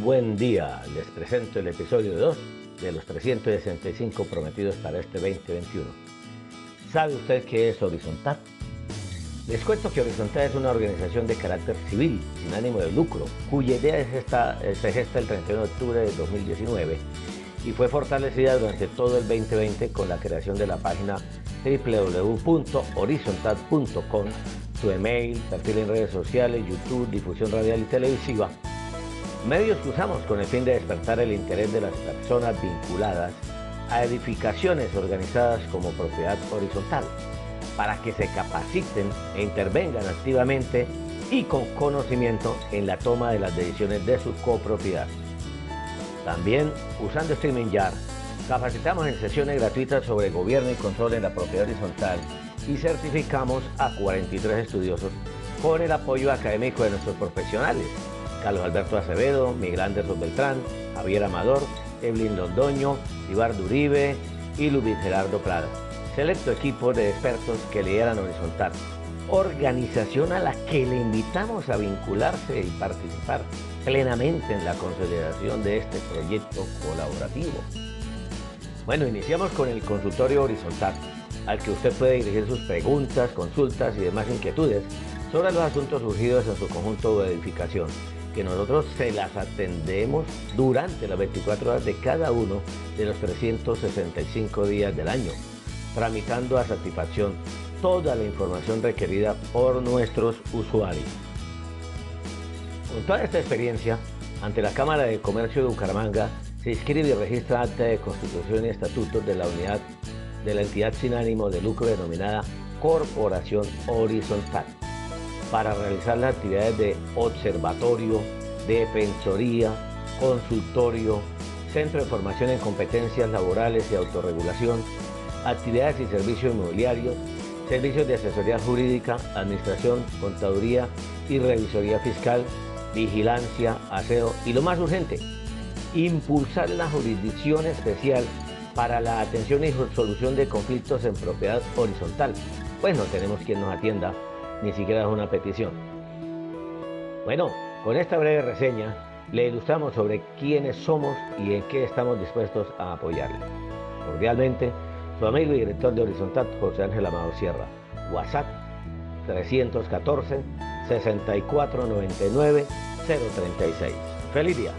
Buen día, les presento el episodio 2 de los 365 prometidos para este 2021. ¿Sabe usted qué es Horizontal? Les cuento que Horizontal es una organización de carácter civil, sin ánimo de lucro, cuya idea es esta, se gesta el 31 de octubre de 2019 y fue fortalecida durante todo el 2020 con la creación de la página www.horizontal.com, su email, perfil en redes sociales, YouTube, difusión radial y televisiva, medios que usamos con el fin de despertar el interés de las personas vinculadas a edificaciones organizadas como propiedad horizontal, para que se capaciten e intervengan activamente y con conocimiento en la toma de las decisiones de su copropiedad. También, usando StreamYard, capacitamos en sesiones gratuitas sobre gobierno y control en la propiedad horizontal y certificamos a 43 estudiosos con el apoyo académico de nuestros profesionales Carlos Alberto Acevedo, Miguel Anderson Beltrán, Javier Amador, Evelyn Londoño, Ibardo Uribe y Luis Gerardo Prada. Selecto equipo de expertos que lideran Horizontal. Organización a la que le invitamos a vincularse y participar plenamente en la consolidación de este proyecto colaborativo. Bueno, iniciamos con el consultorio horizontal, al que usted puede dirigir sus preguntas, consultas y demás inquietudes sobre los asuntos surgidos en su conjunto de edificación que nosotros se las atendemos durante las 24 horas de cada uno de los 365 días del año, tramitando a satisfacción toda la información requerida por nuestros usuarios. Con toda esta experiencia, ante la Cámara de Comercio de Bucaramanga se inscribe y registra acta de constitución y estatutos de la unidad de la entidad sin ánimo de lucro denominada Corporación Horizontal para realizar las actividades de observatorio, defensoría, consultorio, centro de formación en competencias laborales y autorregulación, actividades y servicios inmobiliarios, servicios de asesoría jurídica, administración, contaduría y revisoría fiscal, vigilancia, aseo y lo más urgente, impulsar la jurisdicción especial para la atención y solución de conflictos en propiedad horizontal, pues no tenemos quien nos atienda ni siquiera es una petición. Bueno, con esta breve reseña le ilustramos sobre quiénes somos y en qué estamos dispuestos a apoyarle. Cordialmente, su amigo y director de Horizontal, José Ángel Amado Sierra. WhatsApp 314 6499 036. ¡Feliz día!